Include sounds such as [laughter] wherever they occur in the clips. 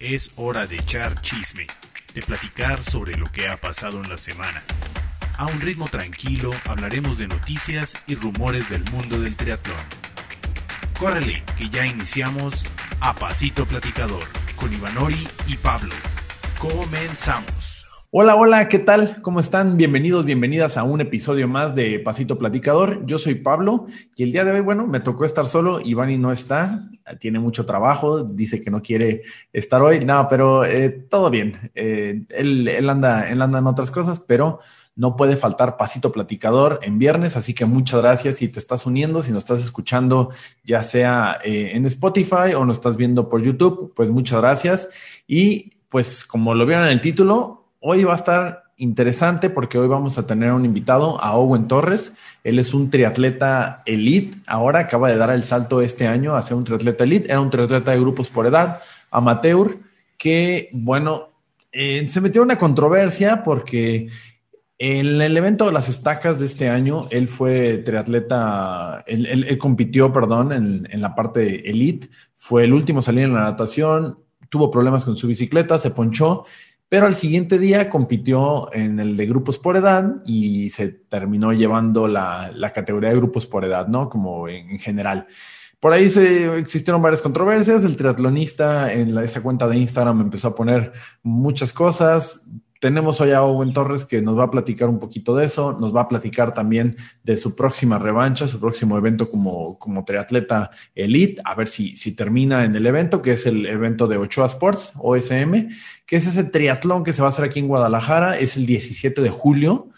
Es hora de echar chisme, de platicar sobre lo que ha pasado en la semana. A un ritmo tranquilo hablaremos de noticias y rumores del mundo del triatlón. Córrele, que ya iniciamos a Pasito Platicador con Ivanori y Pablo. Comenzamos. Hola, hola, ¿qué tal? ¿Cómo están? Bienvenidos, bienvenidas a un episodio más de Pasito Platicador. Yo soy Pablo y el día de hoy, bueno, me tocó estar solo. Ivani no está, tiene mucho trabajo, dice que no quiere estar hoy. No, pero eh, todo bien. Eh, él, él, anda, él anda en otras cosas, pero no puede faltar Pasito Platicador en viernes, así que muchas gracias si te estás uniendo, si nos estás escuchando, ya sea eh, en Spotify o nos estás viendo por YouTube, pues muchas gracias. Y pues como lo vieron en el título, hoy va a estar interesante porque hoy vamos a tener un invitado, a Owen Torres. Él es un triatleta elite. Ahora acaba de dar el salto este año a ser un triatleta elite. Era un triatleta de grupos por edad, amateur, que, bueno, eh, se metió en una controversia porque en el evento de las estacas de este año, él fue triatleta, él, compitió, perdón, en, en, la parte elite, fue el último a salir en la natación, tuvo problemas con su bicicleta, se ponchó pero al siguiente día compitió en el de grupos por edad y se terminó llevando la, categoría de grupos por edad, ¿no? Como en, general. Por ahí se, existieron varias controversias. El triatlonista en la, esa cuenta de Instagram empezó a poner muchas cosas. Tenemos hoy a Owen Torres que nos va a platicar un poquito de eso, nos va a platicar también de su próxima revancha, su próximo evento como, como triatleta elite, a ver si, si termina en el evento, que es el evento de Ochoa Sports, OSM, que es ese triatlón que se va a hacer aquí en Guadalajara, es el 17 de julio.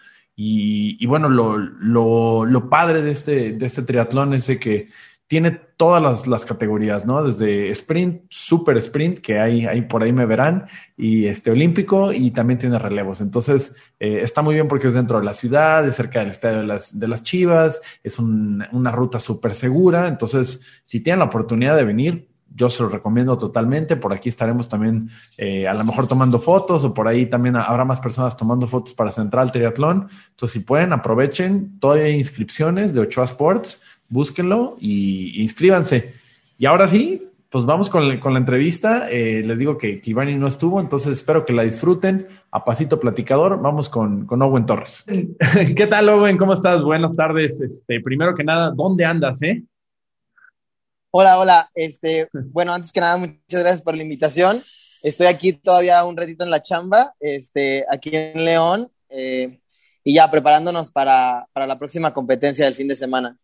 Y, bueno, lo, lo, lo, padre de este, de este triatlón es de que tiene todas las, categorías, ¿no? Desde sprint, super sprint, que hay, ahí por ahí me verán, y este olímpico, y también tiene relevos. Entonces, eh, está muy bien porque es dentro de la ciudad, es cerca del estadio de las, Chivas, es un, una ruta súper segura. Entonces, si tienen la oportunidad de venir, yo se lo recomiendo totalmente. Por aquí estaremos también eh, a lo mejor tomando fotos o por ahí también habrá más personas tomando fotos para Central Triatlón. Entonces, si pueden, aprovechen. Todavía hay inscripciones de Ochoa Sports búsquenlo y inscríbanse. Y ahora sí, pues vamos con, la entrevista. Eh, les digo que, Ivani no estuvo, entonces espero que la disfruten. A pasito platicador, vamos con, con Owen Torres. [laughs] ¿Qué tal, Owen? ¿Cómo estás? Buenas tardes. Este, primero que nada, ¿dónde andas, eh? Hola, hola. Este, bueno, antes que nada, muchas gracias por la invitación. Estoy aquí todavía un ratito en la chamba, este, aquí en León, eh, y ya preparándonos para, para la próxima competencia del fin de semana.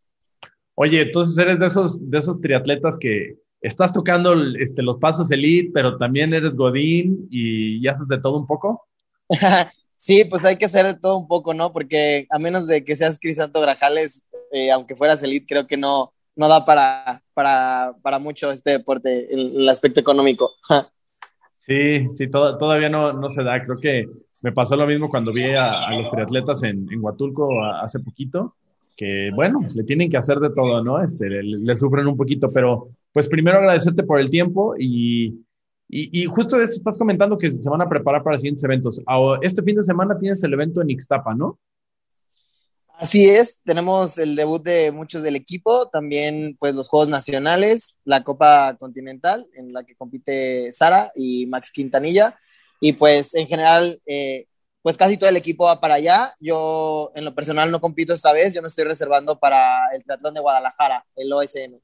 Oye, entonces eres de esos, de esos triatletas que estás tocando este, los pasos elite, pero también eres Godín y, haces de todo un poco. [laughs] sí, pues hay que hacer de todo un poco, ¿no? Porque a menos de que seas Crisanto Grajales, eh, aunque fueras elite, creo que no, no da para, para, para mucho este deporte, el, el aspecto económico. [laughs] sí, sí, todavía no, no se da. Creo que me pasó lo mismo cuando vi a, los triatletas en, en Huatulco hace poquito que bueno, le tienen que hacer de todo, ¿no? Este, le, sufren un poquito, pero pues primero agradecerte por el tiempo y, y, justo eso estás comentando que se van a preparar para siguientes eventos. Este fin de semana tienes el evento en Ixtapa, ¿no? Así es, tenemos el debut de muchos del equipo, también pues los Juegos Nacionales, la Copa Continental en la que compite Sara y Max Quintanilla y pues en general eh, pues casi todo el equipo va para allá. Yo en lo personal no compito esta vez, yo me estoy reservando para el triatlón de Guadalajara, el OSM.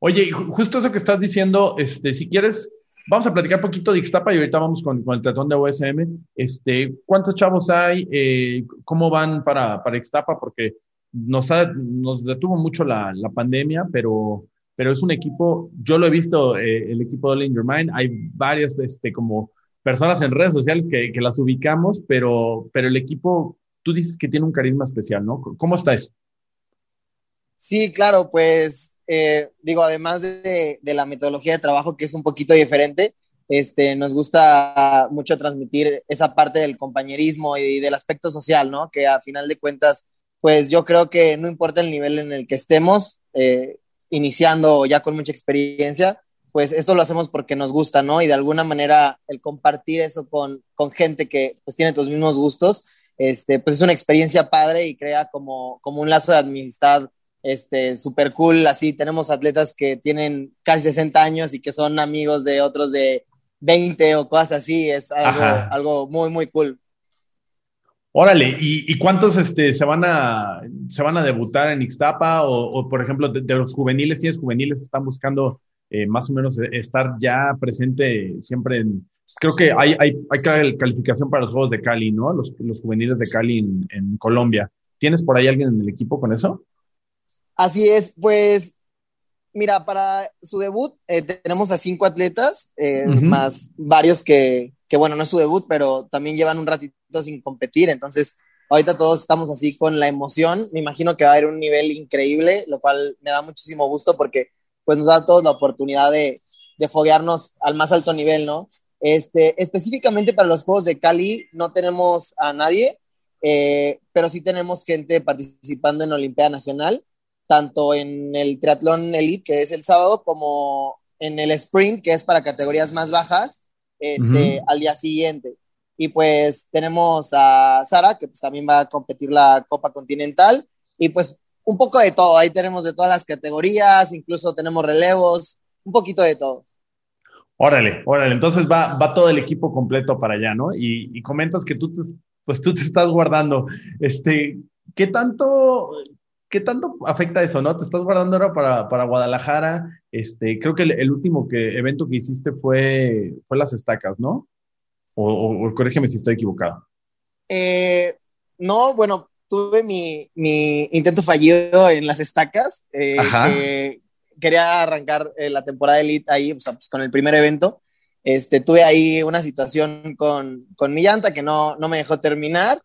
Oye, justo eso que estás diciendo, este, si quieres, vamos a platicar un poquito de Ixtapa y ahorita vamos con, el triatlón de OSM. Este, ¿Cuántos chavos hay? Eh, ¿Cómo van para, para Ixtapa? Porque nos, nos detuvo mucho la, la pandemia, pero, pero es un equipo, yo lo he visto, eh, el equipo de All In Your Mind, hay varias, este, como personas en redes sociales que, las ubicamos, pero, pero el equipo, tú dices que tiene un carisma especial, ¿no? ¿Cómo está eso? Sí, claro, pues eh, digo, además de, la metodología de trabajo que es un poquito diferente, este, nos gusta mucho transmitir esa parte del compañerismo y, del aspecto social, ¿no? Que a final de cuentas, pues yo creo que no importa el nivel en el que estemos, eh, iniciando ya con mucha experiencia, pues esto lo hacemos porque nos gusta, ¿no? Y de alguna manera el compartir eso con, con gente que pues tiene tus mismos gustos, este, pues es una experiencia padre y crea como, como un lazo de amistad este, súper cool. Así tenemos atletas que tienen casi 60 años y que son amigos de otros de 20 o cosas así, es algo, algo muy, muy cool. Órale, ¿y, cuántos este, se, van a, se van a debutar en Ixtapa? O, por ejemplo, de, los juveniles, ¿tienes juveniles que están buscando eh, más o menos estar ya presente siempre en... Creo que hay, hay, hay calificación para los Juegos de Cali, ¿no? Los, los juveniles de Cali en, en Colombia. ¿Tienes por ahí alguien en el equipo con eso? Así es, pues mira, para su debut eh, tenemos a cinco atletas, eh, más varios que, que, bueno, no es su debut, pero también llevan un ratito sin competir, entonces ahorita todos estamos así con la emoción, me imagino que va a haber un nivel increíble, lo cual me da muchísimo gusto porque pues nos da a todos la oportunidad de, de foguearnos al más alto nivel, ¿no? Este, específicamente para los Juegos de Cali no tenemos a nadie, eh, pero sí tenemos gente participando en Olimpiada Nacional tanto en el triatlón elite, que es el sábado, como en el sprint, que es para categorías más bajas, este, al día siguiente. Y pues tenemos a Sara, que pues también va a competir la Copa Continental, y pues un poco de todo, ahí tenemos de todas las categorías, incluso tenemos relevos, un poquito de todo. Órale, órale, entonces va, va todo el equipo completo para allá, ¿no? Y, y comentas que tú te, pues tú te estás guardando. Este, ¿qué tanto, ¿Qué tanto afecta eso, no? Te estás guardando ahora para, para Guadalajara. Este, creo que el, último que, evento que hiciste fue, fue las estacas, ¿no? O, corrígeme si estoy equivocado. Eh, no, bueno, tuve mi, mi, intento fallido en las estacas. Eh, quería arrancar eh, la temporada Elite ahí, o sea, pues con el primer evento. Este, tuve ahí una situación con, con mi llanta que no, no me dejó terminar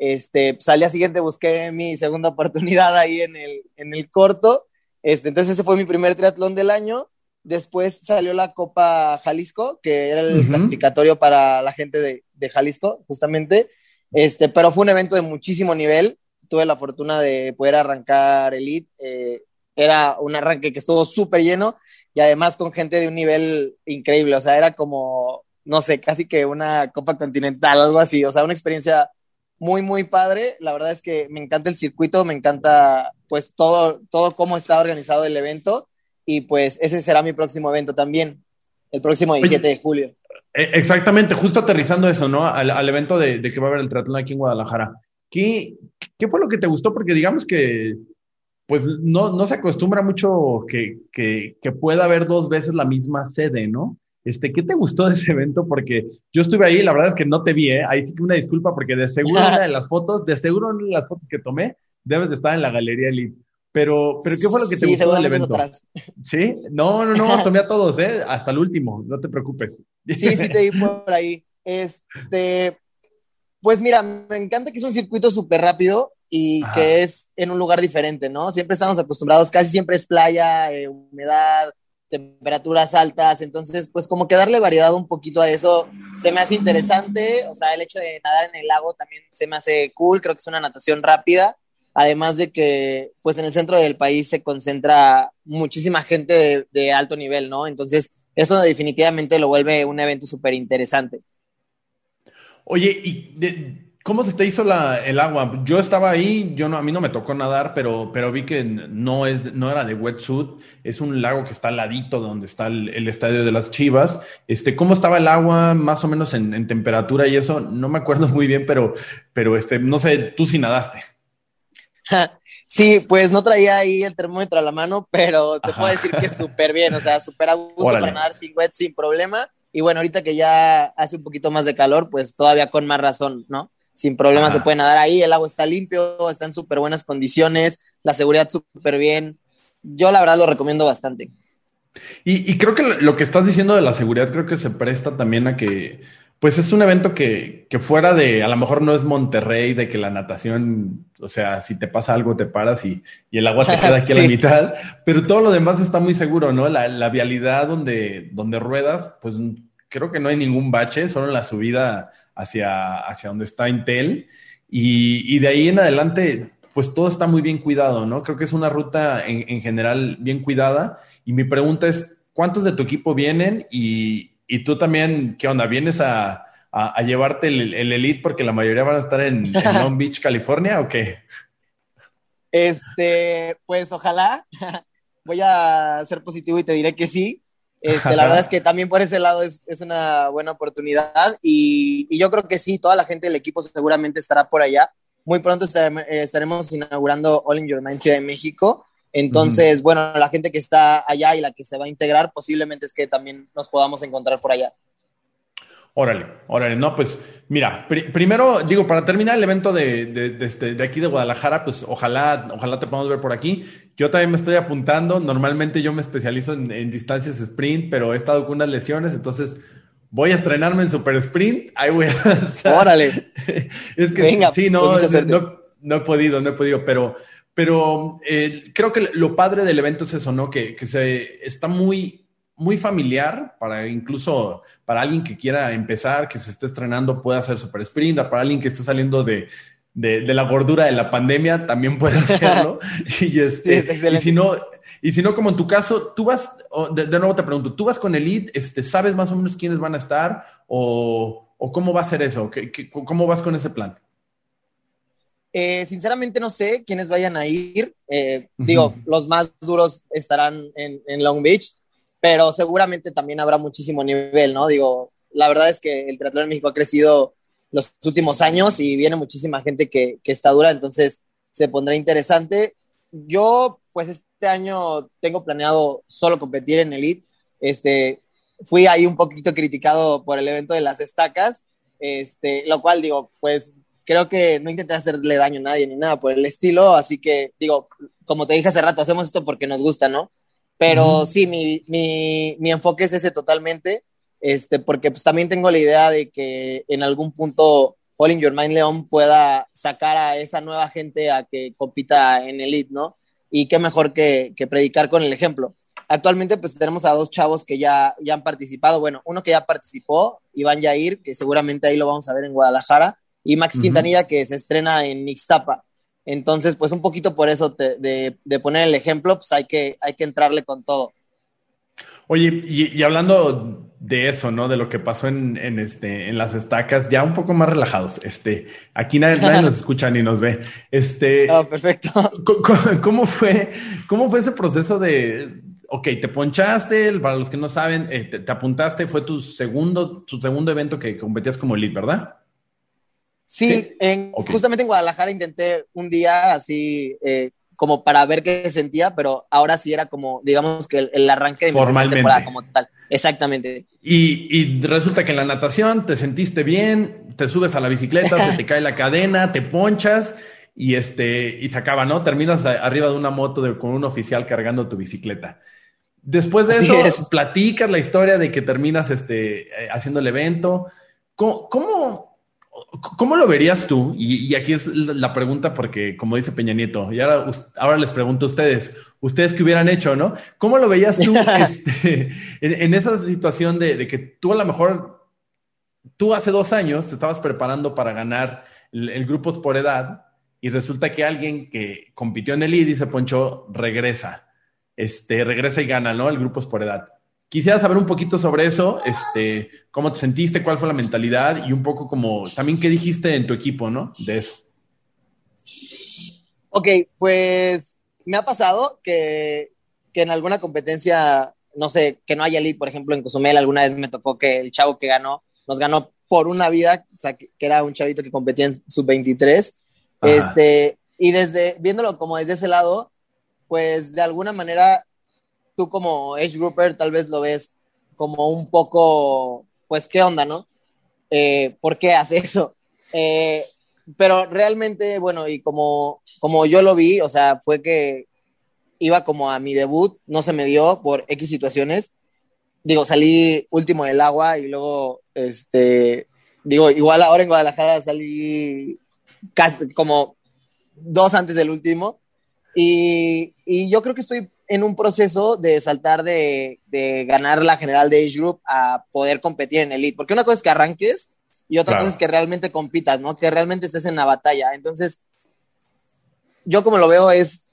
este, pues al día siguiente busqué mi segunda [laughs] oportunidad ahí en el, en el corto. Este, entonces ese fue mi primer triatlón del año. Después salió la Copa Jalisco, que era el clasificatorio para la gente de, de, Jalisco, justamente. Este, pero fue un evento de muchísimo nivel. Tuve la fortuna de poder arrancar Elite. Eh, era un arranque que estuvo súper lleno y además con gente de un nivel increíble. O sea, era como, no sé, casi que una Copa Continental, algo así. O sea, una experiencia muy, muy padre. La verdad es que me encanta el circuito, me encanta pues todo, todo cómo está organizado el evento y pues ese será mi próximo evento también, el próximo 17 de julio. E, exactamente, justo aterrizando eso, ¿no? Al, evento de, que va a haber el triatlón aquí en Guadalajara. ¿Qué, ¿Qué fue lo que te gustó? Porque digamos que pues no, no se acostumbra mucho que, que, que pueda haber dos veces la misma sede, ¿no? Este, ¿Qué te gustó de ese evento? Porque yo estuve ahí, la verdad es que no te vi, ¿eh? Ahí sí que una disculpa, porque de seguro una de [laughs] las fotos, de seguro una de las fotos que tomé, debes de estar en la Galería Elite. Pero, pero ¿qué fue lo que te gustó del evento? Sí, no, no, no, [laughs] tomé a todos, ¿eh? Hasta el último, no te preocupes. Sí, sí te vi por ahí. Este, pues mira, me encanta que es un circuito súper rápido y que es en un lugar diferente, ¿no? Siempre estamos acostumbrados, casi siempre es playa, eh, humedad, temperaturas altas, entonces pues como que darle variedad un poquito a eso se me hace interesante, o sea, el hecho de nadar en el lago también se me hace cool, creo que es una natación rápida, además de que pues en el centro del país se concentra muchísima gente de, alto nivel, ¿no? Entonces eso definitivamente lo vuelve un evento súper interesante. Oye, y de, ¿Cómo se te hizo el agua? Yo estaba ahí, yo no, a mí no me tocó nadar, pero, pero vi que no, es, no era de wetsuit, es un lago que está al ladito donde está el, estadio de las Chivas. Este, ¿Cómo estaba el agua más o menos en, temperatura y eso? No me acuerdo [laughs] muy bien, pero, pero este, no sé, tú sí nadaste. [laughs] Sí, pues no traía ahí el termómetro a la mano, pero te puedo decir que súper bien, o sea, súper a gusto para nadar sin wet, sin problema. Y bueno, ahorita que ya hace un poquito más de calor, pues todavía con más razón, ¿no? sin problema se puede nadar ahí, el agua está limpio, está en súper buenas condiciones, la seguridad súper bien. Yo la verdad lo recomiendo bastante. Y, creo que lo que estás diciendo de la seguridad creo que se presta también a que, pues es un evento que, que fuera de, a lo mejor no es Monterrey, de que la natación, o sea, si te pasa algo te paras y, el agua te queda [laughs] aquí a la mitad, pero todo lo demás está muy seguro, ¿no? La, la vialidad donde, donde ruedas, pues creo que no hay ningún bache, solo la subida hacia, hacia donde está Intel. Y, y, de ahí en adelante, pues todo está muy bien cuidado, ¿no? Creo que es una ruta en, general bien cuidada. Y mi pregunta es, ¿cuántos de tu equipo vienen? Y, y tú también, ¿qué onda? ¿Vienes a, a, llevarte el, el, Elite porque la mayoría van a estar en, en [laughs] Long Beach, California o qué? Este, pues ojalá. [laughs] Voy a ser positivo y te diré que sí. Este, la verdad es que también por ese lado es, es una buena oportunidad y, y, yo creo que sí, toda la gente del equipo seguramente estará por allá. Muy pronto estaremos, inaugurando All in Your Mind Ciudad de México. Entonces, bueno, la gente que está allá y la que se va a integrar, posiblemente es que también nos podamos encontrar por allá. Órale, órale, no, pues mira, primero digo, para terminar el evento de, de, este, de, aquí de Guadalajara, pues ojalá, ojalá te podamos ver por aquí. Yo también me estoy apuntando, normalmente yo me especializo en, distancias sprint, pero he estado con unas lesiones, entonces voy a estrenarme en super sprint, ahí voy a... [laughs] Órale. es que Venga, sí, no, no, no, he podido, no he podido, pero, pero eh, creo que lo padre del evento es eso, ¿no? Que, que se está muy muy familiar para incluso para alguien que quiera empezar, que se esté estrenando, pueda hacer super sprint, para alguien que esté saliendo de, la gordura de la pandemia, también puede [laughs] hacerlo. y, este, y, si no, y si no, como en tu caso, tú vas, de, nuevo te pregunto, ¿tú vas con Elite? Este, ¿Sabes más o menos quiénes van a estar? ¿O, cómo va a ser eso? cómo vas con ese plan? Eh, sinceramente no sé quiénes vayan a ir. Eh, digo, los más duros estarán en, en Long Beach pero seguramente también habrá muchísimo nivel, ¿no? Digo, la verdad es que el triatlón en México ha crecido los últimos años y viene muchísima gente que, que está dura, entonces se pondrá interesante. Yo, pues este año tengo planeado solo competir en Elite. Este, fui ahí un poquito criticado por el evento de las estacas, este, lo cual digo, pues creo que no intenté hacerle daño a nadie ni nada por el estilo, así que digo, como te dije hace rato, hacemos esto porque nos gusta, ¿no? Pero sí, mi, mi, mi, enfoque es ese totalmente, este, porque pues también tengo la idea de que en algún punto All in Your Mind León pueda sacar a esa nueva gente a que compita en Elite, ¿no? Y qué mejor que, que predicar con el ejemplo. Actualmente pues tenemos a dos chavos que ya, ya han participado, bueno, uno que ya participó, Iván Yair, que seguramente ahí lo vamos a ver en Guadalajara, y Max Quintanilla, que se estrena en Nixtapa. Entonces, pues un poquito por eso de, poner el ejemplo, pues hay que, hay que entrarle con todo. Oye, y, hablando de eso, ¿no? De lo que pasó en, este, en las estacas, ya un poco más relajados. Este, aquí nadie, [laughs] nos escucha ni nos ve. Este. Oh, perfecto. [laughs] ¿cómo, fue, ¿Cómo fue ese proceso de, ok, te ponchaste, para los que no saben, eh, te, apuntaste, fue tu segundo, tu segundo evento que competías como elite, ¿verdad? Sí, En, justamente en Guadalajara intenté un día así eh, como para ver qué sentía, pero ahora sí era como, digamos que el, arranque de Formalmente. temporada como tal. Exactamente. Y, y, resulta que en la natación te sentiste bien, te subes a la bicicleta, se te [laughs] cae la cadena, te ponchas y este y se acaba, ¿no? Terminas arriba de una moto con un oficial cargando tu bicicleta. Después de eso, platicas la historia de que terminas este, eh, haciendo el evento. ¿Cómo, cómo ¿Cómo lo verías tú? Y, aquí es la pregunta porque, como dice Peña Nieto, y ahora, ahora les pregunto a ustedes, ustedes qué hubieran hecho, ¿no? ¿Cómo lo veías tú [laughs] este, en, esa situación de, que tú a lo mejor, tú hace dos años te estabas preparando para ganar el, grupos por edad y resulta que alguien que compitió en el ID, dice Poncho, regresa, este, regresa y gana, ¿no? El grupos por edad. Quisiera saber un poquito sobre eso, este, cómo te sentiste, cuál fue la mentalidad y un poco como también qué dijiste en tu equipo, ¿no? De eso. Ok, pues me ha pasado que, que en alguna competencia, no sé, que no haya elite, por ejemplo, en Cozumel alguna vez me tocó que el chavo que ganó, nos ganó por una vida, o sea, que, era un chavito que competía en sub-23. Este, y desde, viéndolo como desde ese lado, pues de alguna manera tú como age grouper tal vez lo ves como un poco, pues, ¿qué onda, no? Eh, ¿Por qué hace [laughs] eso? Eh, pero realmente, bueno, y como, como yo lo vi, o sea, fue que iba como a mi debut, no se me dio por X situaciones. Digo, salí último del agua y luego, este, digo, igual ahora en Guadalajara salí casi como dos antes del último. Y, y yo creo que estoy en un proceso de saltar de, ganar la general de Age Group a poder competir en Elite. Porque una cosa es que arranques y otra cosa es que realmente compitas, ¿no? Que realmente estés en la batalla. Entonces, yo como lo veo es,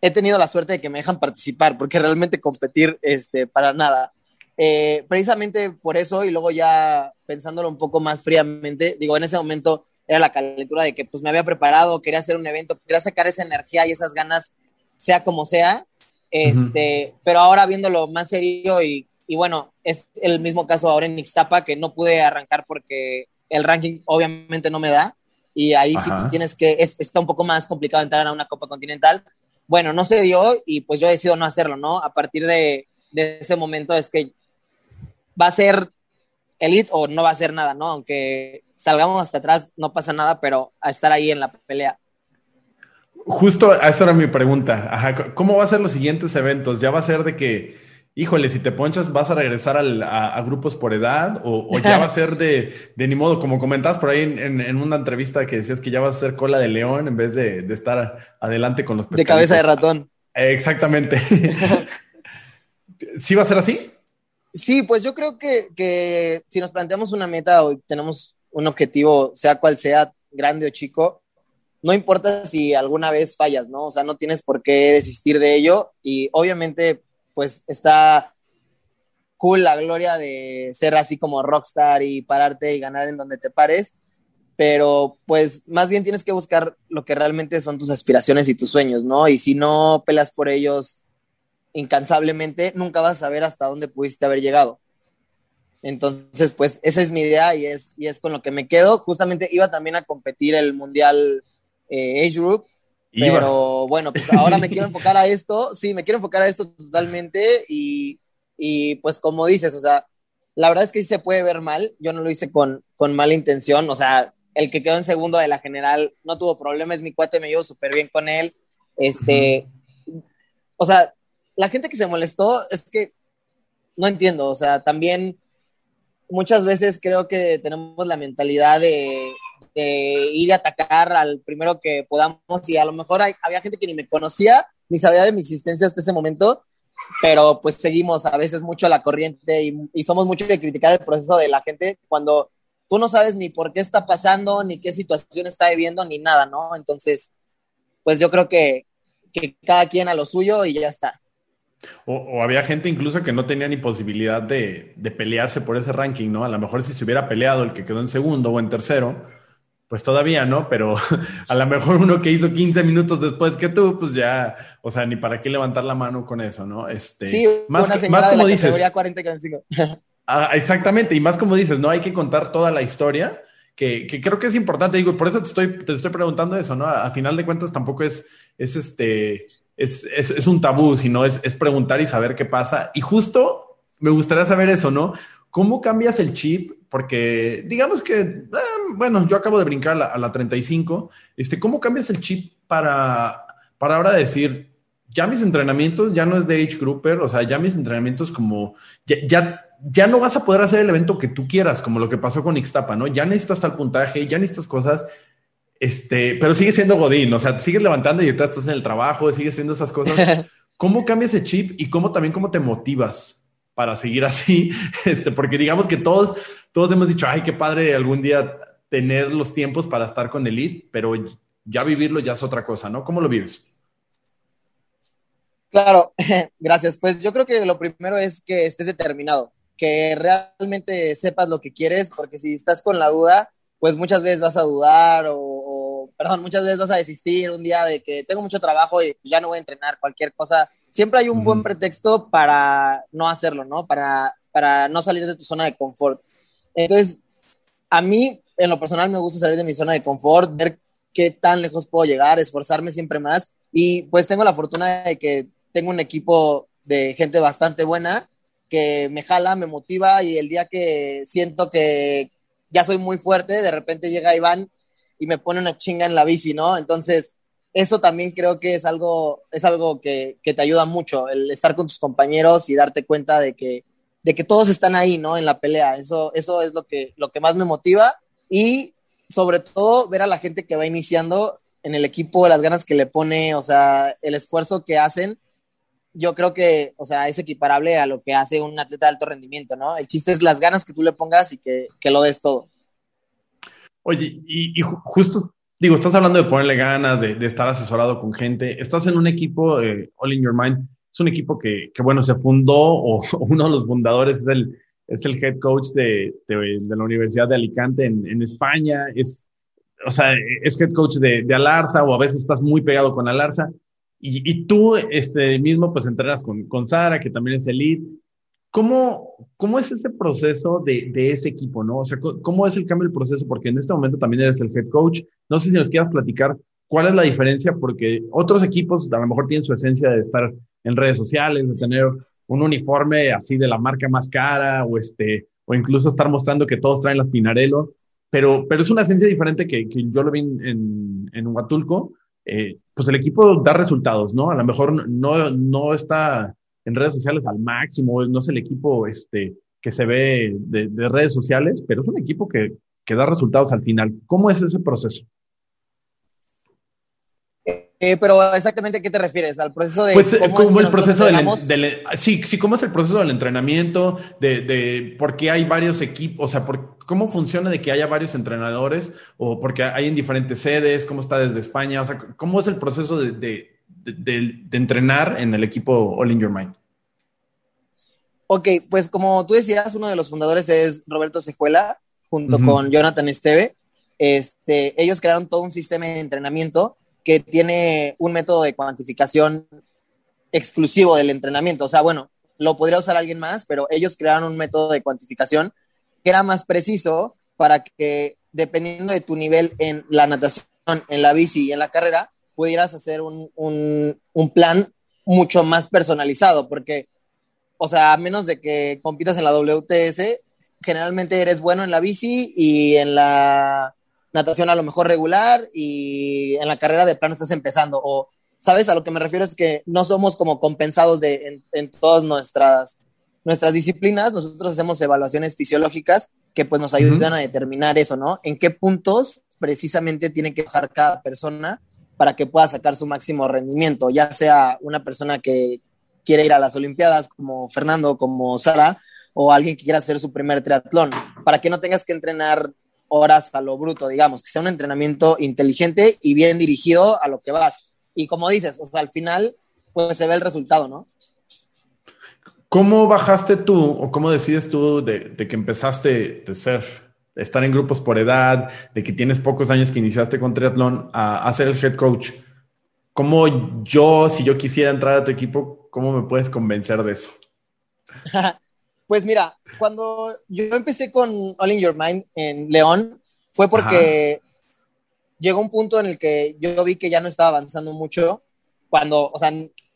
he tenido la suerte de que me dejan participar, porque realmente competir, este, para nada. Eh, precisamente por eso, y luego ya pensándolo un poco más fríamente, digo, en ese momento era la calentura de que pues me había preparado, quería hacer un evento, quería sacar esa energía y esas ganas, sea como sea, este, pero ahora viéndolo más serio y y bueno, es el mismo caso ahora en Ixtapa, que no pude arrancar porque el ranking obviamente no me da. Y ahí sí tienes que, es, está un poco más complicado entrar a una Copa Continental. Bueno, no se dio y pues yo decido no hacerlo, ¿no? A partir de, de ese momento es que va a ser elite o no va a ser nada, ¿no? Aunque salgamos hasta atrás, no pasa nada, pero a estar ahí en la pelea. Justo, esa era mi pregunta. Ajá, ¿Cómo va a ser los siguientes eventos? ¿Ya va a ser de que, híjole, si te ponchas, vas a regresar a, grupos por edad? ¿O, ya va a ser de, de ni modo, como comentabas por ahí en, una entrevista que decías que ya vas a ser cola de león en vez de, estar adelante con los De cabeza de ratón. exactamente. [laughs] ¿Sí va a ser así? Sí, pues yo creo que, que si nos planteamos una meta o tenemos un objetivo, sea cual sea, grande o chico, no importa si alguna vez fallas, ¿no? O sea, no tienes por qué desistir de ello y obviamente pues está cool la gloria de ser así como rockstar y pararte y ganar en donde te pares, pero pues más bien tienes que buscar lo que realmente son tus aspiraciones y tus sueños, ¿no? Y si no pelas por ellos incansablemente, nunca vas a saber hasta dónde pudiste haber llegado. Entonces, pues esa es mi idea y es, y es con lo que me quedo. Justamente iba también a competir el Mundial eh, Age Group, pero bueno, pues ahora me quiero enfocar a esto. Sí, me quiero enfocar a esto totalmente y, y, pues como dices, o sea, la verdad es que sí se puede ver mal. Yo no lo hice con, con mala intención. O sea, el que quedó en segundo de la general no tuvo problemas. Mi cuate me llevo súper bien con él. Este, o sea, la gente que se molestó es que no entiendo, o sea, también muchas veces creo que tenemos la mentalidad de, ir a atacar al primero que podamos y a lo mejor había gente que ni me conocía ni sabía de mi existencia hasta ese momento, pero pues seguimos a veces mucho la corriente y, y somos mucho de criticar el proceso de la gente cuando tú no sabes ni por qué está pasando, ni qué situación está viviendo, ni nada, ¿no? Entonces, pues yo creo que, que cada quien a lo suyo y ya está. O, había gente incluso que no tenía ni posibilidad de, pelearse por ese ranking, ¿no? A lo mejor si se hubiera peleado el que quedó en segundo o en tercero, pues todavía, ¿no? Pero [laughs] a lo mejor uno que hizo 15 minutos después que tú, pues ya, o sea, ni para qué levantar la mano con eso, ¿no? Este, sí, más, más como dices. 40 [laughs] ah, exactamente, y más como dices, no hay que contar toda la historia, que, creo que es importante, digo, por eso te estoy, te estoy preguntando eso, ¿no? A, a final de cuentas tampoco es, es este es, es, es un tabú, sino es, es preguntar y saber qué pasa. Y justo me gustaría saber eso, ¿no? ¿Cómo cambias el chip? Porque digamos que, eh, bueno, yo acabo de brincar a la, a la, 35. Este, ¿Cómo cambias el chip para, para ahora decir, ya mis entrenamientos ya no es de age grouper, o sea, ya mis entrenamientos como, ya, ya, ya, no vas a poder hacer el evento que tú quieras, como lo que pasó con Ixtapa, ¿no? Ya necesitas tal puntaje, ya necesitas cosas este, pero sigue siendo Godín, o sea, sigues levantando y estás en el trabajo, sigues haciendo esas cosas. [laughs] ¿Cómo cambias ese chip y cómo también cómo te motivas para seguir así? [laughs] Este, porque digamos que todos, todos hemos dicho, ay, qué padre algún día tener los tiempos para estar con Elite, pero ya vivirlo ya es otra cosa, ¿no? ¿Cómo lo vives? Claro, [laughs] gracias. Pues yo creo que lo primero es que estés determinado, que realmente sepas lo que quieres, porque si estás con la duda, pues muchas veces vas a dudar o, perdón, muchas veces vas a desistir un día de que tengo mucho trabajo y ya no voy a entrenar cualquier cosa. Siempre hay un buen pretexto para no hacerlo, ¿no? Para, para no salir de tu zona de confort. Entonces, a mí, en lo personal, me gusta salir de mi zona de confort, ver qué tan lejos puedo llegar, esforzarme siempre más. Y pues tengo la fortuna de que tengo un equipo de gente bastante buena que me jala, me motiva y el día que siento que ya soy muy fuerte, de repente llega Iván y me pone una chinga en la bici, ¿no? Entonces, eso también creo que es algo, es algo que, te ayuda mucho, el estar con tus compañeros y darte cuenta de que, de que todos están ahí, ¿no? En la pelea. Eso, eso es lo que, lo que más me motiva y sobre todo ver a la gente que va iniciando en el equipo, las ganas que le pone, o sea, el esfuerzo que hacen yo creo que, o sea, es equiparable a lo que hace un atleta de alto rendimiento, ¿no? El chiste es las ganas que tú le pongas y que, lo des todo. Oye, y, justo, digo, estás hablando de ponerle ganas, de, estar asesorado con gente, estás en un equipo, eh, All in Your Mind, es un equipo que, bueno, se fundó, o, [laughs] uno de los fundadores es el, es el head coach de, la Universidad de Alicante en, España, es, o sea, es head coach de, de Alarza, o a veces estás muy pegado con Alarza. Y, y, tú este, mismo pues entrenas con, con Sara, que también es elite. ¿Cómo, cómo es ese proceso de, de, ese equipo, no? O sea, ¿cómo es el cambio del proceso? Porque en este momento también eres el head coach. No sé si nos quieras platicar cuál es la diferencia, porque otros equipos a lo mejor tienen su esencia de estar en redes sociales, de tener un uniforme así de la marca más cara, o este, o incluso estar mostrando que todos traen las Pinarello, pero, pero es una esencia diferente que, que yo lo vi en, en Huatulco. Eh, pues el equipo da resultados, ¿no? A lo mejor no, no está en redes sociales al máximo, no es el equipo este, que se ve de, de redes sociales, pero es un equipo que, que da resultados al final. ¿Cómo es ese proceso? Eh, pero exactamente a qué te refieres, al proceso de pues, cómo como el proceso del, del, sí, sí, cómo es el proceso del entrenamiento, de, de por qué hay varios equipos, o sea, por, cómo funciona de que haya varios entrenadores o porque hay en diferentes sedes, cómo está desde España, o sea, cómo es el proceso de, de, de entrenar en el equipo All in Your Mind. Ok, pues como tú decías, uno de los fundadores es Roberto Sejuela, junto uh -huh. con Jonathan Esteve. Este, ellos crearon todo un sistema de entrenamiento que tiene un método de cuantificación exclusivo del entrenamiento. O sea, bueno, lo podría usar alguien más, pero ellos crearon un método de cuantificación que era más preciso para que, dependiendo de tu nivel en la natación, en la bici y en la carrera, pudieras hacer un, un, un plan mucho más personalizado, porque, o sea, a menos de que compitas en la WTS, generalmente eres bueno en la bici y en la natación a lo mejor regular y en la carrera de plano estás empezando. O, ¿sabes? A lo que me refiero es que no somos como compensados de, en, en todas nuestras, nuestras disciplinas. Nosotros hacemos evaluaciones fisiológicas que pues nos ayudan uh -huh. a determinar eso, ¿no? En qué puntos precisamente tiene que bajar cada persona para que pueda sacar su máximo rendimiento, ya sea una persona que quiere ir a las Olimpiadas como Fernando, como Sara, o alguien que quiera hacer su primer triatlón, para que no tengas que entrenar horas a lo bruto, digamos, que sea un entrenamiento inteligente y bien dirigido a lo que vas. Y como dices, o sea, al final, pues se ve el resultado, ¿no? ¿Cómo bajaste tú o cómo decides tú de, que empezaste de ser, estar en grupos por edad, de que tienes pocos años que iniciaste con triatlón a, a ser el head coach? ¿Cómo yo, si yo quisiera entrar a tu equipo, cómo me puedes convencer de eso? [laughs] Pues mira, cuando yo empecé con All in Your Mind en León, fue porque Ajá. llegó un punto en el que yo vi que ya no estaba avanzando mucho. Cuando, o sea,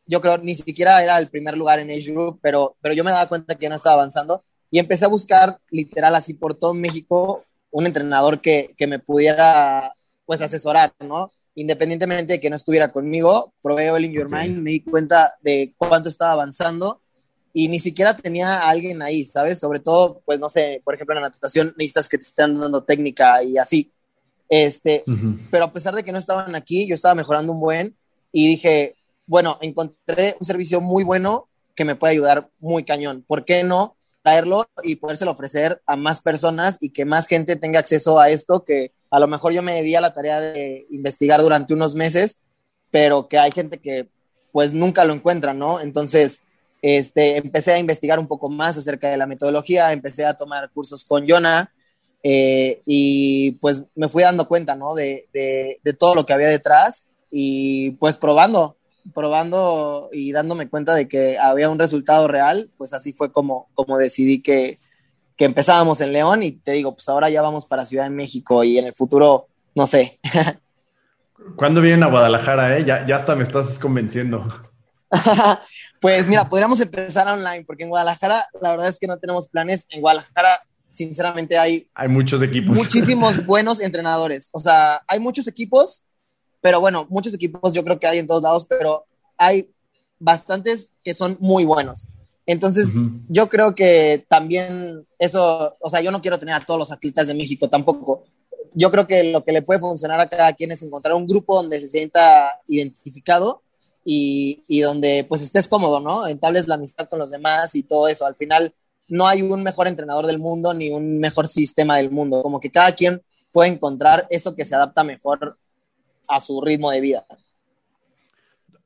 yo creo ni siquiera era el primer lugar en Age Group, pero, pero yo me daba cuenta que ya no estaba avanzando y empecé a buscar literal así por todo México un entrenador que, que me pudiera pues asesorar, ¿no? Independientemente de que no estuviera conmigo, probé All in Your okay. Mind, me di cuenta de cuánto estaba avanzando y ni siquiera tenía a alguien ahí, ¿sabes? Sobre todo, pues no sé, por ejemplo, en la natación necesitas que te estén dando técnica y así. Este, uh -huh. pero a pesar de que no estaban aquí, yo estaba mejorando un buen y dije, bueno, encontré un servicio muy bueno que me puede ayudar muy cañón. ¿Por qué no traerlo y podérselo ofrecer a más personas y que más gente tenga acceso a esto que a lo mejor yo me di a la tarea de investigar durante unos meses, pero que hay gente que pues nunca lo encuentra, ¿no? Entonces, este, empecé a investigar un poco más acerca de la metodología, empecé a tomar cursos con Jonah eh, y pues me fui dando cuenta, ¿no? De, de, de, todo lo que había detrás y pues probando, probando y dándome cuenta de que había un resultado real, pues así fue como, como decidí que, que empezábamos en León y te digo, pues ahora ya vamos para Ciudad de México y en el futuro, no sé. [laughs] ¿Cuándo vienen a Guadalajara, eh? Ya, ya hasta me estás convenciendo. [laughs] Pues mira, podríamos empezar online, porque en Guadalajara la verdad es que no tenemos planes. En Guadalajara, sinceramente, hay... Hay muchos equipos. Muchísimos [laughs] buenos entrenadores. O sea, hay muchos equipos, pero bueno, muchos equipos yo creo que hay en todos lados, pero hay bastantes que son muy buenos. Entonces, uh -huh. yo creo que también eso, o sea, yo no quiero tener a todos los atletas de México tampoco. Yo creo que lo que le puede funcionar a cada quien es encontrar un grupo donde se sienta identificado y, y, donde pues estés cómodo, ¿no? Entables la amistad con los demás y todo eso. Al final no hay un mejor entrenador del mundo ni un mejor sistema del mundo, como que cada quien puede encontrar eso que se adapta mejor a su ritmo de vida.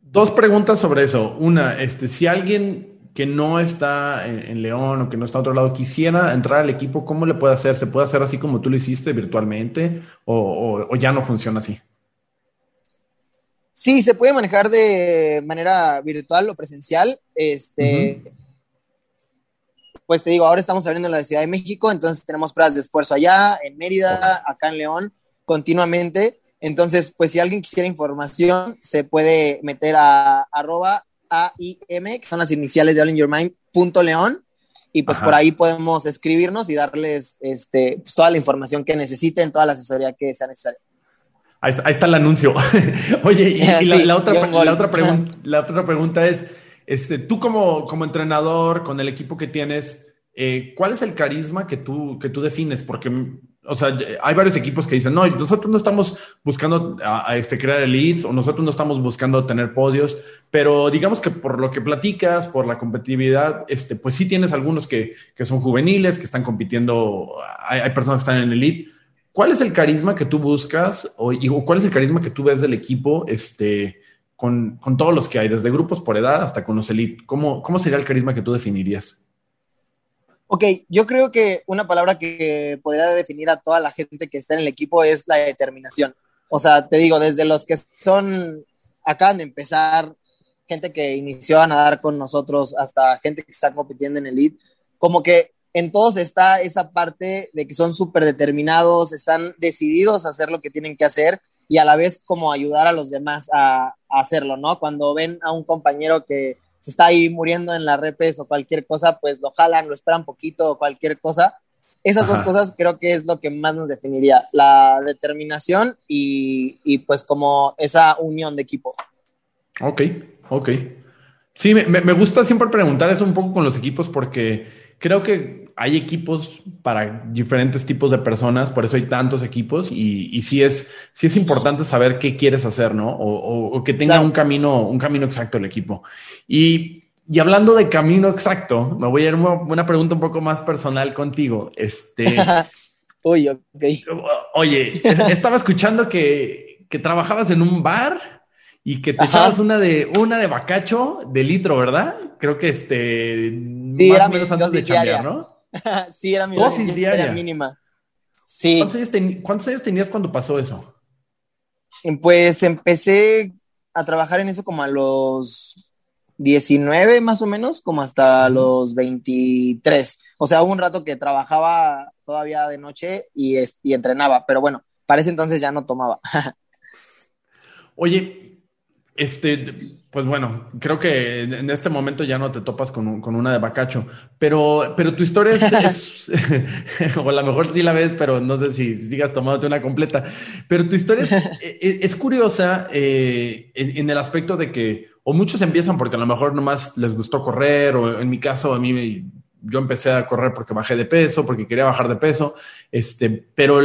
Dos preguntas sobre eso. Una, este, si alguien que no está en, en, León o que no está a otro lado quisiera entrar al equipo, ¿cómo le puede hacer? ¿Se puede hacer así como tú lo hiciste virtualmente o, o, o ya no funciona así? Sí, se puede manejar de manera virtual o presencial. Este, uh -huh. pues te digo, ahora estamos abriendo la Ciudad de México, entonces tenemos pruebas de esfuerzo allá, en Mérida, acá en León, continuamente. Entonces, pues si alguien quisiera información, se puede meter a arroba AIM, que son las iniciales de All in Your Mind, punto León, y pues por ahí podemos escribirnos y darles este, pues, toda la información que necesiten, toda la asesoría que sea necesaria. Ahí está, el anuncio. [laughs] Oye, y, la, otra, la, otra [laughs] la otra pregunta es, este, tú como, como entrenador, con el equipo que tienes, eh, ¿cuál es el carisma que tú, que tú defines? Porque, o sea, hay varios equipos que dicen, no, nosotros no estamos buscando este, crear elites o nosotros no estamos buscando tener podios, pero digamos que por lo que platicas, por la competitividad, este, pues sí tienes algunos que, que son juveniles, que están compitiendo, hay, personas que están en elite. ¿Cuál es el carisma que tú buscas o, o cuál es el carisma que tú ves del equipo? Este, con, todos los que hay, desde grupos por edad hasta con los elite? ¿Cómo, ¿Cómo sería el carisma que tú definirías? Ok, yo creo que una palabra que podría definir a toda la gente que está en el equipo es la determinación. O sea, te digo, desde los que son, acaban de empezar, gente que inició a nadar con nosotros, hasta gente que está compitiendo en elite, como que en todos está esa parte de que son súper determinados, están decididos a hacer lo que tienen que hacer y a la vez como ayudar a los demás a, hacerlo, ¿no? Cuando ven a un compañero que se está ahí muriendo en la repes o cualquier cosa, pues lo jalan, lo esperan poquito o cualquier cosa. Esas dos cosas creo que es lo que más nos definiría, la determinación y, y pues como esa unión de equipo. Ok, ok. Sí, me, me gusta siempre preguntar eso un poco con los equipos porque creo que hay equipos para diferentes tipos de personas, por eso hay tantos equipos y, y sí, es, sí es importante saber qué quieres hacer, ¿no? O, que tenga un camino, un camino exacto el equipo. Y, y hablando de camino exacto, me voy a ir a una pregunta un poco más personal contigo. Este. [laughs] Oye, Oye, estaba escuchando que, que trabajabas en un bar y que te echabas una de una de bacacho de litro, ¿verdad? Creo que este más o menos antes de chambear, ¿no? [laughs] sí, era mi dosis diaria mínima. Sí. ¿Cuántos años, tenías cuando pasó eso? Pues empecé a trabajar en eso como a los 19 más o menos, como hasta los 23. O sea, hubo un rato que trabajaba todavía de noche y, y entrenaba, pero bueno, para ese entonces ya no tomaba. [laughs] Oye, este, pues bueno, creo que en este momento ya no te topas con, una de Bacacho, pero, pero tu historia es, [laughs] [laughs] o a lo mejor sí la ves, pero no sé si, sigas tomándote una completa, pero tu historia es, [laughs] curiosa eh, en, el aspecto de que, o muchos empiezan porque a lo mejor nomás les gustó correr, o en mi caso a mí yo empecé a correr porque bajé de peso, porque quería bajar de peso, este, pero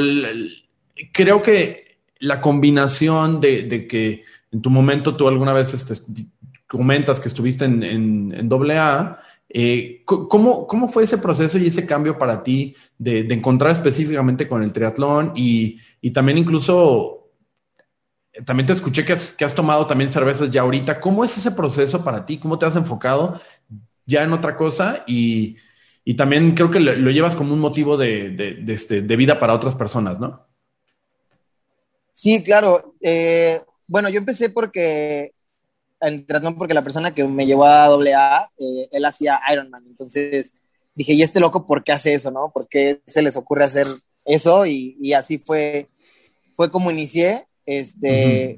creo que la combinación de que en tu momento tú alguna vez este, comentas que estuviste en, en, AA. Eh, ¿cómo, ¿cómo, fue ese proceso y ese cambio para ti de, encontrar específicamente con el triatlón y, y, también incluso, también te escuché que has, que has, tomado también cervezas ya ahorita. ¿Cómo es ese proceso para ti? ¿Cómo te has enfocado ya en otra cosa? Y, y también creo que lo, llevas como un motivo de, de, este, de, vida para otras personas, ¿no? Sí, claro. Eh, bueno, yo empecé porque el triatlón porque la persona que me llevó a AA, eh, él hacía Ironman. Entonces dije, ¿y este loco por qué hace eso, no? ¿Por qué se les ocurre hacer eso? Y, así fue, fue como inicié. Este,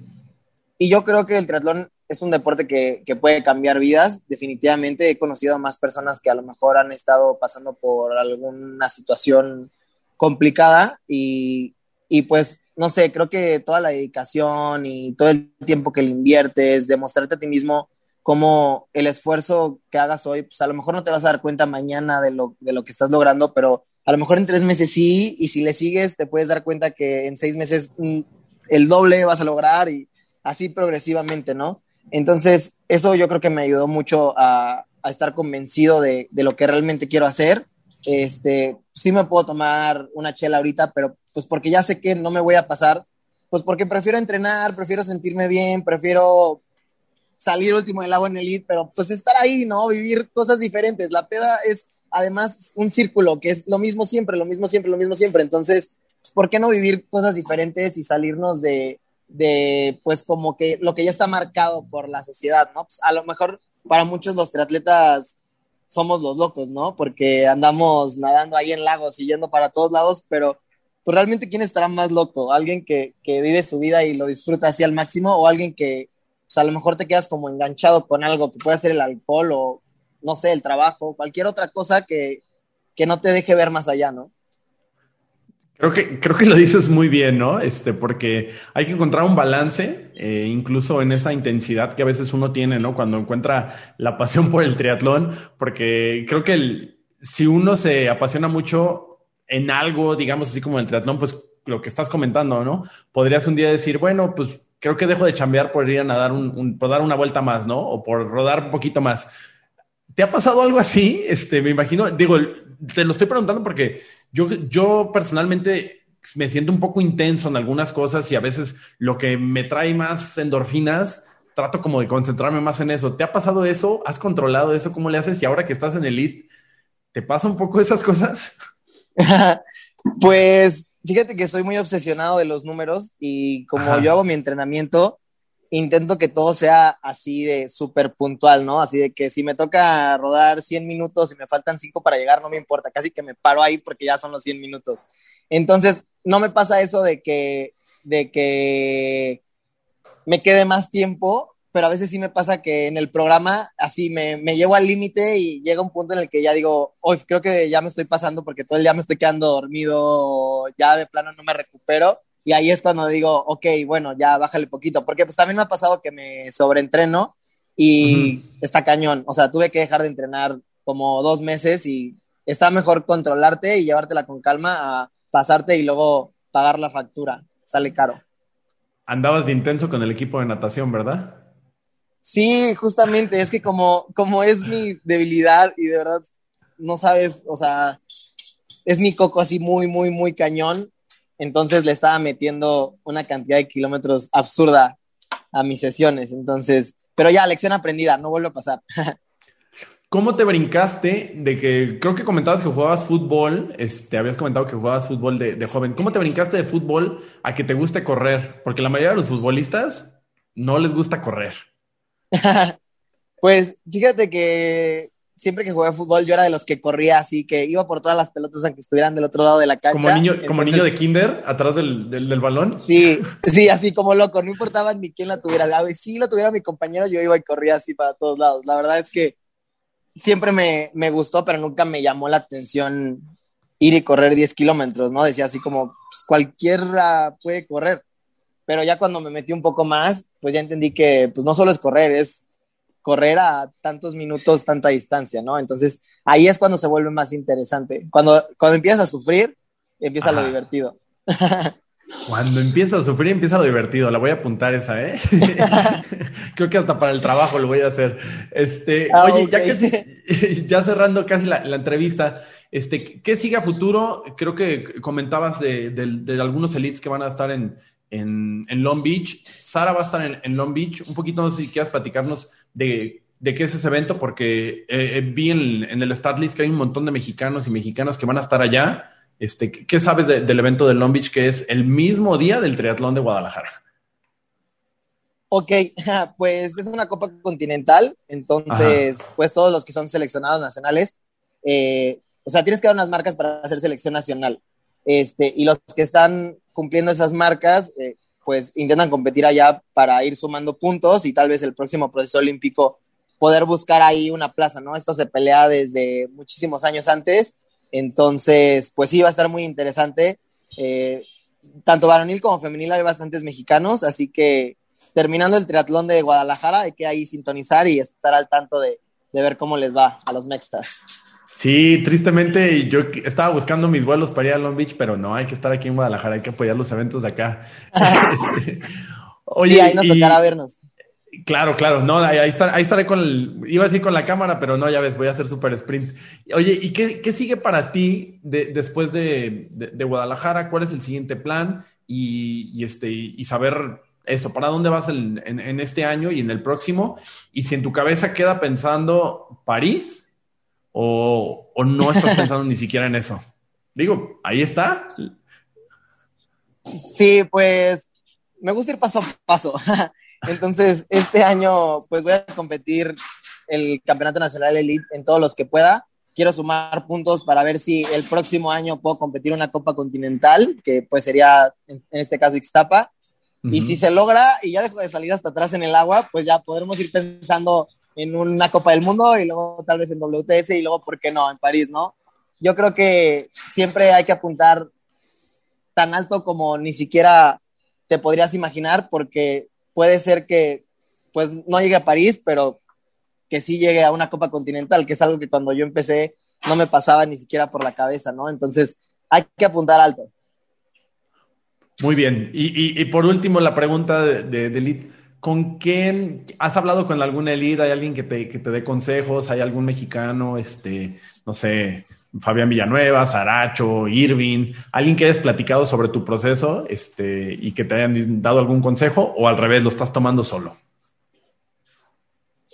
Y yo creo que el triatlón es un deporte que, que, puede cambiar vidas. Definitivamente he conocido a más personas que a lo mejor han estado pasando por alguna situación complicada y, y pues no sé, creo que toda la dedicación y todo el tiempo que le inviertes, demostrarte a ti mismo cómo el esfuerzo que hagas hoy, pues a lo mejor no te vas a dar cuenta mañana de lo, de lo que estás logrando, pero a lo mejor en tres meses sí, y si le sigues te puedes dar cuenta que en seis meses mm, el doble vas a lograr y así progresivamente, ¿no? Entonces, eso yo creo que me ayudó mucho a, a estar convencido de, de, lo que realmente quiero hacer. Este, sí me puedo tomar una chela ahorita, pero pues porque ya sé que no me voy a pasar, pues porque prefiero entrenar, prefiero sentirme bien, prefiero salir último del agua en el lead, pero pues estar ahí, ¿no? Vivir cosas diferentes. La peda es además un círculo, que es lo mismo siempre, lo mismo siempre, lo mismo siempre. Entonces, pues, ¿por qué no vivir cosas diferentes y salirnos de, de, pues como que lo que ya está marcado por la sociedad, ¿no? Pues a lo mejor para muchos los triatletas somos los locos, ¿no? Porque andamos nadando ahí en lagos y yendo para todos lados, pero pues realmente quién estará más loco, alguien que, que vive su vida y lo disfruta así al máximo o alguien que pues, a lo mejor te quedas como enganchado con algo que puede ser el alcohol o no sé, el trabajo, cualquier otra cosa que, que no te deje ver más allá, ¿no? Creo que, creo que lo dices muy bien, ¿no? Este, porque hay que encontrar un balance, eh, incluso en esa intensidad que a veces uno tiene, ¿no? Cuando encuentra la pasión por el triatlón, porque creo que el, si uno se apasiona mucho en algo, digamos así como el triatlón, pues lo que estás comentando, ¿no? Podrías un día decir, bueno, pues creo que dejo de chambear por ir a nadar un, por dar una vuelta más, ¿no? O por rodar un poquito más. ¿Te ha pasado algo así? Este, me imagino, digo, te lo estoy preguntando porque yo, yo personalmente me siento un poco intenso en algunas cosas y a veces lo que me trae más endorfinas, trato como de concentrarme más en eso. ¿Te ha pasado eso? ¿Has controlado eso? ¿Cómo le haces? Y ahora que estás en Elite, ¿te pasa un poco esas cosas? [laughs] pues fíjate que soy muy obsesionado de los números y como yo hago mi entrenamiento, intento que todo sea así de súper puntual, ¿no? Así de que si me toca rodar 100 minutos y me faltan 5 para llegar, no me importa, casi que me paro ahí porque ya son los 100 minutos. Entonces, no me pasa eso de que, de que me quede más tiempo, pero a veces sí me pasa que en el programa así me, me llevo al límite y llega un punto en el que ya digo, hoy creo que ya me estoy pasando porque todo el día me estoy quedando dormido, ya de plano no me recupero y ahí es cuando digo, ok, bueno, ya bájale poquito, porque pues también me ha pasado que me sobreentreno y está cañón, o sea, tuve que dejar de entrenar como dos meses y está mejor controlarte y llevártela con calma a pasarte y luego pagar la factura, sale caro. Andabas de intenso con el equipo de natación, ¿verdad? Sí, justamente, es que como, como es mi debilidad y de verdad no sabes, o sea, es mi coco así muy, muy, muy cañón, entonces le estaba metiendo una cantidad de kilómetros absurda a mis sesiones. Entonces, pero ya, lección aprendida, no vuelve a pasar. [laughs] ¿Cómo te brincaste de que, creo que comentabas que jugabas fútbol, este, habías comentado que jugabas fútbol de, de joven, ¿cómo te brincaste de fútbol a que te guste correr? Porque la mayoría de los futbolistas no les gusta correr. [laughs] pues fíjate que siempre que jugué fútbol, yo era de los que corría así, que iba por todas las pelotas aunque estuvieran del otro lado de la cancha. Como niño, como niño de kinder, atrás del, del, balón. Sí, sí, así como loco, no importaba ni quién la tuviera. A ver, si lo tuviera mi compañero, yo iba y corría así para todos lados. La verdad es que siempre me, me gustó, pero nunca me llamó la atención ir y correr 10 kilómetros, ¿no? Decía así como, pues cualquiera puede correr. Pero ya cuando me metí un poco más, pues ya entendí que pues no solo es correr, es correr a tantos minutos, tanta distancia, ¿no? Entonces ahí es cuando se vuelve más interesante. Cuando, cuando empiezas a sufrir, empieza lo divertido. [laughs] Cuando empieza a sufrir, empieza lo divertido. La voy a apuntar esa, ¿eh? [laughs] Creo que hasta para el trabajo lo voy a hacer. Este, ah, oye, ya que [laughs] ya cerrando casi la, entrevista, este, ¿qué sigue a futuro? Creo que comentabas de, de algunos elites que van a estar en, en, Long Beach. Sara va a estar en, Long Beach. Un poquito, no sé si quieras platicarnos de, qué es ese evento, porque eh, eh, vi en, en, el stat list que hay un montón de mexicanos y mexicanas que van a estar allá. Este, ¿Qué sabes del evento de Long Beach, que es el mismo día del triatlón de Guadalajara? Ok, [laughs] pues es una Copa Continental, entonces, pues todos los que son seleccionados nacionales, eh, o sea, tienes que dar unas marcas para hacer selección nacional. Este, y los que están cumpliendo esas marcas, eh, pues intentan competir allá para ir sumando puntos y tal vez el próximo proceso olímpico poder buscar ahí una plaza, ¿no? Esto se pelea desde muchísimos años antes, entonces, pues sí, va a estar muy interesante. Eh, tanto varonil como femenil hay bastantes mexicanos, así que terminando el triatlón de Guadalajara hay que ahí sintonizar y estar al tanto de, de ver cómo les va a los mextas. Sí, tristemente yo estaba buscando mis vuelos para ir a Long Beach, pero no, hay que estar aquí en Guadalajara, hay que apoyar los eventos de acá. [laughs] Oye, sí, ahí nos tocará vernos. Claro, claro, no, ahí, estaré con el, iba a decir con la cámara, pero no, ya ves, voy a hacer super sprint. Oye, ¿y qué, sigue para ti después de, Guadalajara? ¿Cuál es el siguiente plan? Y, este, y saber eso, ¿para dónde vas en, en este año y en el próximo? Y si en tu cabeza queda pensando París, o, no estás [laughs] pensando ni siquiera en eso? Digo, ahí está. Sí, pues me gusta ir paso a paso. [laughs] Entonces, este año, pues voy a competir el campeonato nacional elite en todos los que pueda. Quiero sumar puntos para ver si el próximo año puedo competir una Copa Continental, que pues sería en, este caso Ixtapa. Y si se logra y ya dejo de salir hasta atrás en el agua, pues ya podremos ir pensando en una Copa del Mundo y luego tal vez en WTS y luego, ¿por qué no?, en París, ¿no? Yo creo que siempre hay que apuntar tan alto como ni siquiera te podrías imaginar, porque puede ser que pues no llegue a París, pero que sí llegue a una Copa Continental, que es algo que cuando yo empecé no me pasaba ni siquiera por la cabeza, ¿no? Entonces hay que apuntar alto. Muy bien. Y, por último, la pregunta de, de, ¿Con quién has hablado con alguna elite? ¿Hay alguien que te, que te dé consejos? ¿Hay algún mexicano, este, no sé, Fabián Villanueva, Saracho, Irving, alguien que hayas platicado sobre tu proceso este, y que te hayan dado algún consejo o al revés, lo estás tomando solo?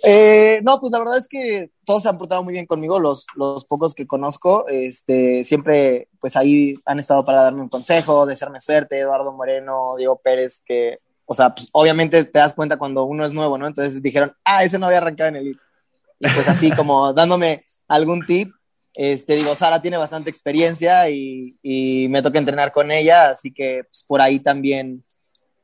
Eh, no, pues la verdad es que todos se han portado muy bien conmigo, los, los pocos que conozco, este, siempre pues ahí han estado para darme un consejo, desearme suerte, Eduardo Moreno, Diego Pérez, que, o sea, pues obviamente te das cuenta cuando uno es nuevo, ¿no? Entonces dijeron, ah, ese no había arrancado en el Y pues así [laughs] como dándome algún tip, este, digo, Sara tiene bastante experiencia y, me toca entrenar con ella, así que pues, por ahí también,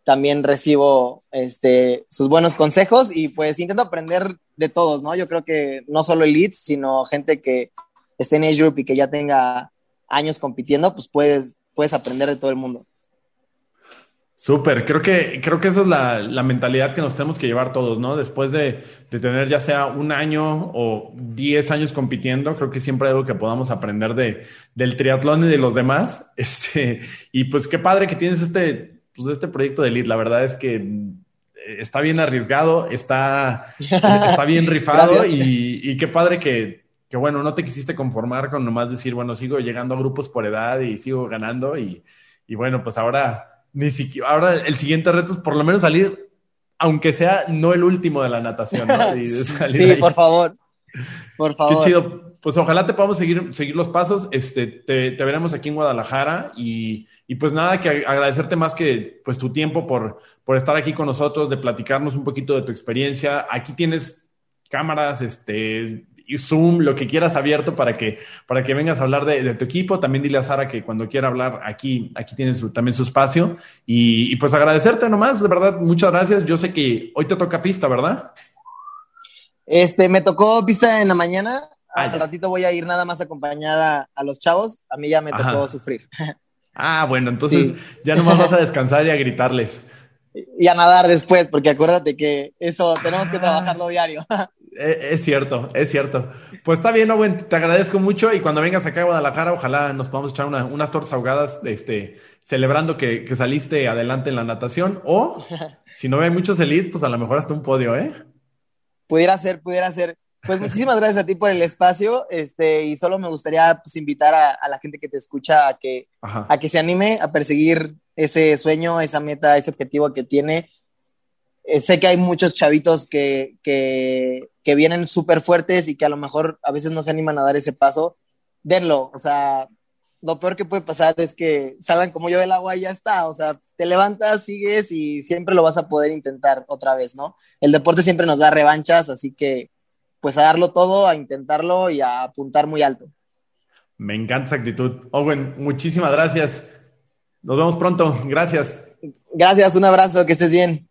también recibo este, sus buenos consejos y pues intento aprender de todos, ¿no? Yo creo que no solo elites, sino gente que esté en Age Group y que ya tenga años compitiendo, pues puedes, puedes aprender de todo el mundo. Súper, creo que, creo que esa es la, mentalidad que nos tenemos que llevar todos, ¿no? Después de, tener ya sea un año o diez años compitiendo, creo que siempre hay algo que podamos aprender de, del triatlón y de los demás. [laughs] Este, y pues qué padre que tienes este, pues este proyecto de Elite. La verdad es que está bien arriesgado, está, [laughs] está bien rifado y, y, qué padre que, que, bueno, no te quisiste conformar con nomás decir, bueno, sigo llegando a grupos por edad y sigo ganando y, y bueno, pues ahora ni siquiera. Ahora el siguiente reto es por lo menos salir, aunque sea no el último de la natación. [laughs] sí, por favor. Por favor. Qué chido. Pues ojalá te podamos seguir, seguir los pasos. Este, te, veremos aquí en Guadalajara y, y, pues nada, que agradecerte más que pues tu tiempo por, por estar aquí con nosotros, de platicarnos un poquito de tu experiencia. Aquí tienes cámaras, este, Zoom, lo que quieras abierto para que, para que vengas a hablar de, tu equipo. También dile a Sara que cuando quiera hablar aquí, aquí tienes también su espacio. Y, pues agradecerte nomás, de verdad, muchas gracias. Yo sé que hoy te toca pista, ¿verdad? Este, me tocó pista en la mañana. Ah, Al ratito voy a ir nada más a acompañar a, los chavos. A mí ya me tocó sufrir. [laughs] Ah, bueno, entonces ya nomás vas a [laughs] descansar y a gritarles. Y a nadar después, porque acuérdate que eso tenemos que trabajarlo diario. [laughs] Eh, es cierto, es cierto. Pues está bien, Owen, te agradezco mucho y cuando vengas acá a Guadalajara, ojalá nos podamos echar unas tortas ahogadas, este, celebrando que, saliste adelante en la natación o [laughs] si no hay muchos elites, pues a lo mejor hasta un podio, ¿eh? Pudiera ser, pudiera ser. Pues muchísimas gracias a ti por el espacio, este, y solo me gustaría pues, invitar a, la gente que te escucha a que, a que se anime a perseguir ese sueño, esa meta, ese objetivo que tiene eh, sé que hay muchos chavitos que, que, que vienen súper fuertes y que a lo mejor a veces no se animan a dar ese paso. Denlo, o sea, lo peor que puede pasar es que salgan como yo del agua y ya está, o sea, te levantas, sigues y siempre lo vas a poder intentar otra vez, ¿no? El deporte siempre nos da revanchas, así que pues a darlo todo, a intentarlo y a apuntar muy alto. Me encanta esa actitud. Owen, muchísimas gracias. Nos vemos pronto. Gracias. Gracias, un abrazo, que estés bien.